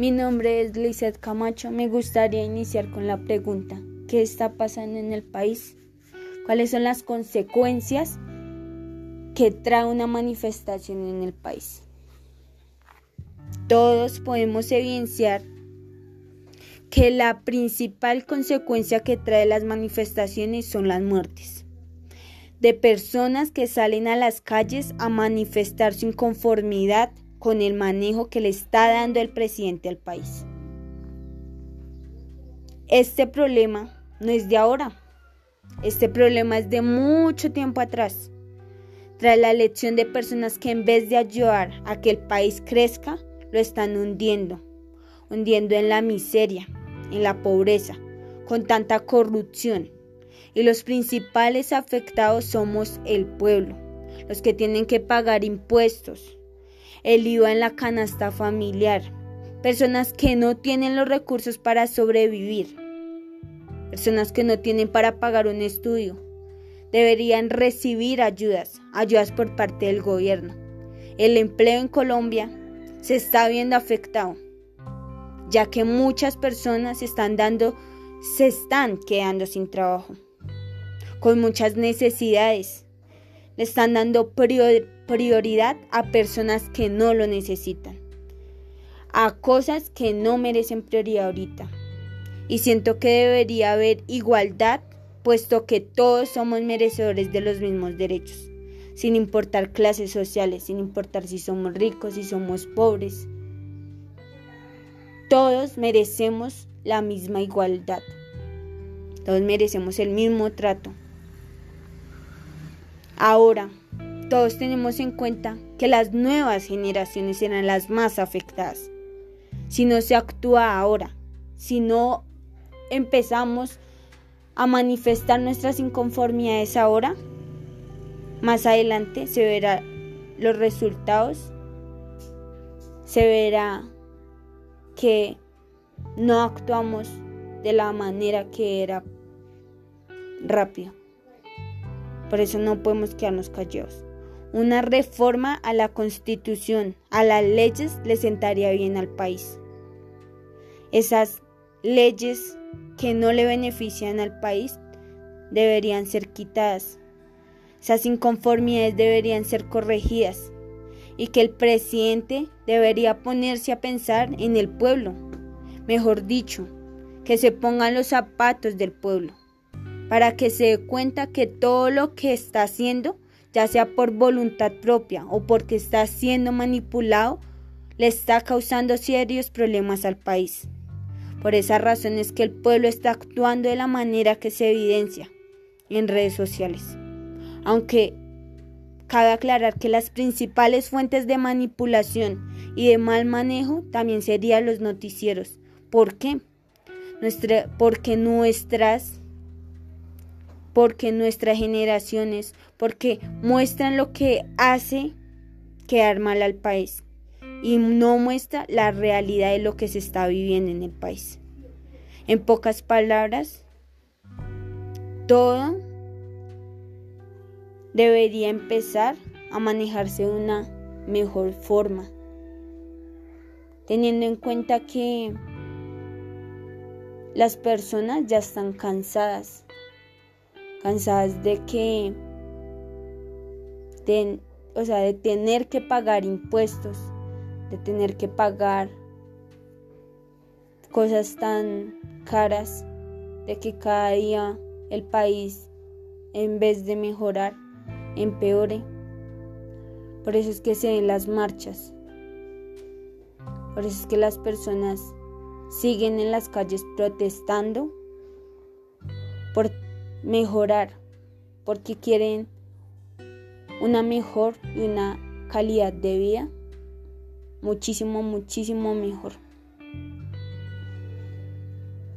Mi nombre es Lizeth Camacho. Me gustaría iniciar con la pregunta, ¿qué está pasando en el país? ¿Cuáles son las consecuencias que trae una manifestación en el país? Todos podemos evidenciar que la principal consecuencia que trae las manifestaciones son las muertes de personas que salen a las calles a manifestar su inconformidad con el manejo que le está dando el presidente al país. Este problema no es de ahora, este problema es de mucho tiempo atrás. Tras la elección de personas que en vez de ayudar a que el país crezca, lo están hundiendo, hundiendo en la miseria, en la pobreza, con tanta corrupción. Y los principales afectados somos el pueblo, los que tienen que pagar impuestos, el IVA en la canasta familiar, personas que no tienen los recursos para sobrevivir, personas que no tienen para pagar un estudio. Deberían recibir ayudas, ayudas por parte del gobierno. El empleo en Colombia se está viendo afectado, ya que muchas personas están dando, se están quedando sin trabajo, con muchas necesidades. Están dando prioridad a personas que no lo necesitan, a cosas que no merecen prioridad ahorita. Y siento que debería haber igualdad, puesto que todos somos merecedores de los mismos derechos sin importar clases sociales, sin importar si somos ricos, si somos pobres. Todos merecemos la misma igualdad. Todos merecemos el mismo trato. Ahora, todos tenemos en cuenta que las nuevas generaciones serán las más afectadas. Si no se actúa ahora, si no empezamos a manifestar nuestras inconformidades ahora, más adelante se verá los resultados, se verá que no actuamos de la manera que era rápido. Por eso no podemos quedarnos callados. Una reforma a la constitución, a las leyes, le sentaría bien al país. Esas leyes que no le benefician al país deberían ser quitadas esas inconformidades deberían ser corregidas y que el presidente debería ponerse a pensar en el pueblo, mejor dicho, que se pongan los zapatos del pueblo, para que se dé cuenta que todo lo que está haciendo, ya sea por voluntad propia o porque está siendo manipulado, le está causando serios problemas al país. Por esa razón es que el pueblo está actuando de la manera que se evidencia en redes sociales aunque cabe aclarar que las principales fuentes de manipulación y de mal manejo también serían los noticieros. ¿Por qué? porque nuestras porque nuestras generaciones, porque muestran lo que hace quedar mal al país y no muestra la realidad de lo que se está viviendo en el país. En pocas palabras, todo debería empezar a manejarse de una mejor forma, teniendo en cuenta que las personas ya están cansadas, cansadas de que, o sea, de tener que pagar impuestos, de tener que pagar cosas tan caras, de que cada día el país, en vez de mejorar, empeore. Por eso es que se ven las marchas. Por eso es que las personas siguen en las calles protestando por mejorar, porque quieren una mejor y una calidad de vida muchísimo, muchísimo mejor.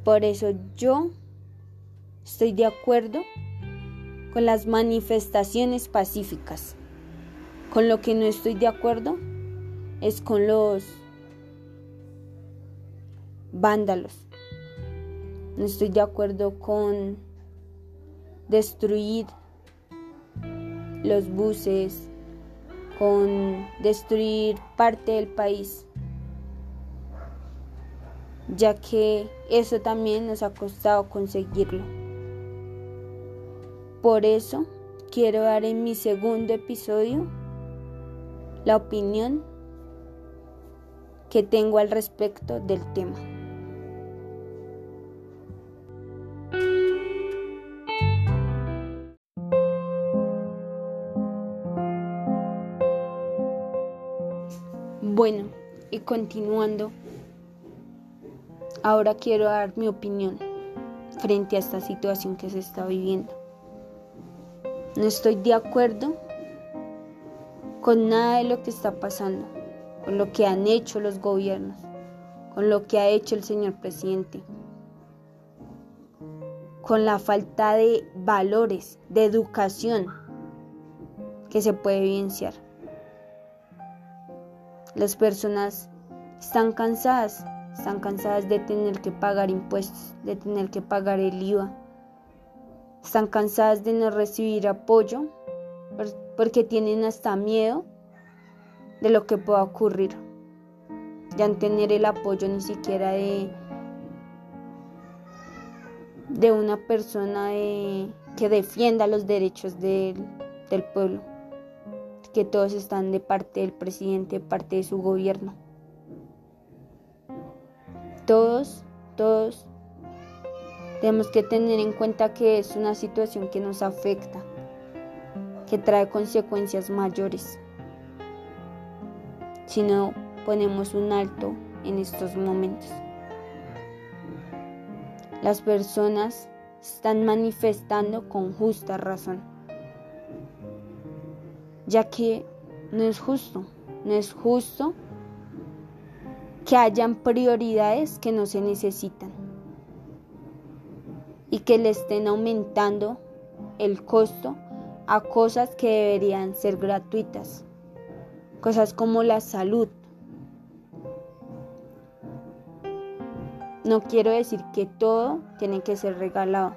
Por eso yo estoy de acuerdo con las manifestaciones pacíficas. Con lo que no estoy de acuerdo es con los vándalos. No estoy de acuerdo con destruir los buses, con destruir parte del país. ya que eso también nos ha costado conseguirlo. Por eso quiero dar en mi segundo episodio la opinión que tengo al respecto del tema. Bueno, y continuando, ahora quiero dar mi opinión frente a esta situación que se está viviendo. No estoy de acuerdo con nada de lo que está pasando, con lo que han hecho los gobiernos, con lo que ha hecho el señor presidente, con la falta de valores, de educación que se puede evidenciar. Las personas están cansadas, están cansadas de tener que pagar impuestos, de tener que pagar el IVA. Están cansadas de no recibir apoyo porque tienen hasta miedo de lo que pueda ocurrir. Ya no tener el apoyo ni siquiera de, de una persona que defienda los derechos del pueblo que todos están de parte del presidente, de parte de su gobierno. Todos, todos tenemos que tener en cuenta que es una situación que nos afecta, que trae consecuencias mayores. Si no ponemos un alto en estos momentos. Las personas están manifestando con justa razón ya que no es justo, no es justo que hayan prioridades que no se necesitan y que le estén aumentando el costo a cosas que deberían ser gratuitas, cosas como la salud. No quiero decir que todo tiene que ser regalado.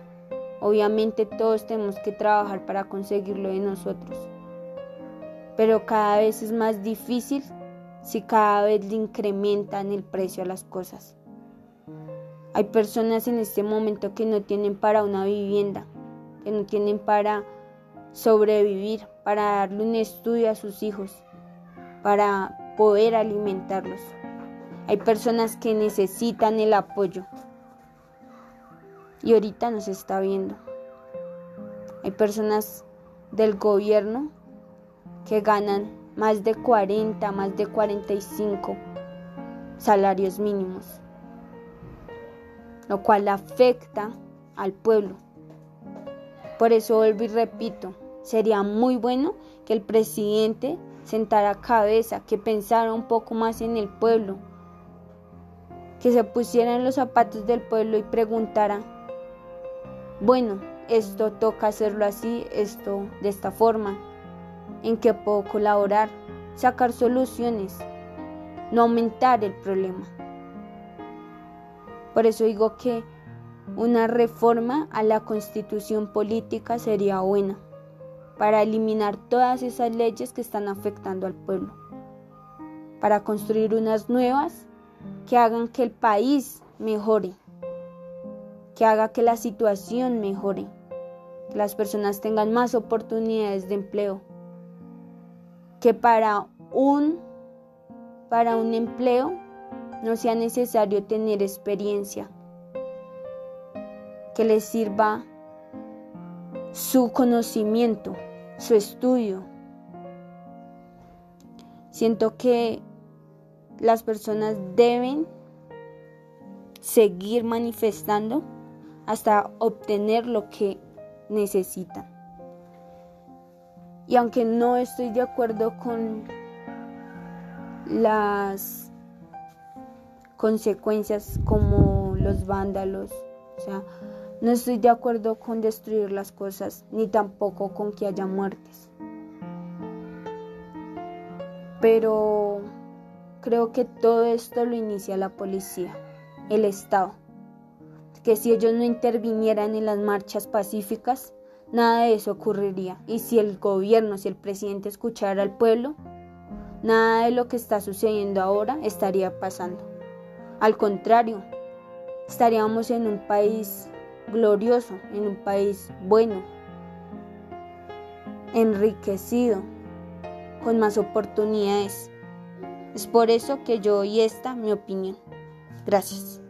Obviamente todos tenemos que trabajar para conseguirlo de nosotros pero cada vez es más difícil si cada vez le incrementan el precio a las cosas. Hay personas en este momento que no tienen para una vivienda, que no tienen para sobrevivir, para darle un estudio a sus hijos, para poder alimentarlos. Hay personas que necesitan el apoyo y ahorita nos está viendo. Hay personas del gobierno que ganan más de 40, más de 45 salarios mínimos, lo cual afecta al pueblo. Por eso vuelvo y repito, sería muy bueno que el presidente sentara cabeza, que pensara un poco más en el pueblo, que se pusiera en los zapatos del pueblo y preguntara, bueno, esto toca hacerlo así, esto de esta forma, en que puedo colaborar, sacar soluciones, no aumentar el problema. Por eso digo que una reforma a la constitución política sería buena para eliminar todas esas leyes que están afectando al pueblo, para construir unas nuevas que hagan que el país mejore, que haga que la situación mejore, que las personas tengan más oportunidades de empleo, que para un, para un empleo no sea necesario tener experiencia, que les sirva su conocimiento, su estudio. Siento que las personas deben seguir manifestando hasta obtener lo que necesitan. Y aunque no estoy de acuerdo con las consecuencias como los vándalos, o sea, no estoy de acuerdo con destruir las cosas, ni tampoco con que haya muertes. Pero creo que todo esto lo inicia la policía, el Estado. Que si ellos no intervinieran en las marchas pacíficas, nada de eso ocurriría. Y si el gobierno, si el presidente escuchara al pueblo, nada de lo que está sucediendo ahora estaría pasando. Al contrario, estaríamos en un país glorioso, en un país bueno, enriquecido, con más oportunidades. Es por eso que yo y esta mi opinión. Gracias.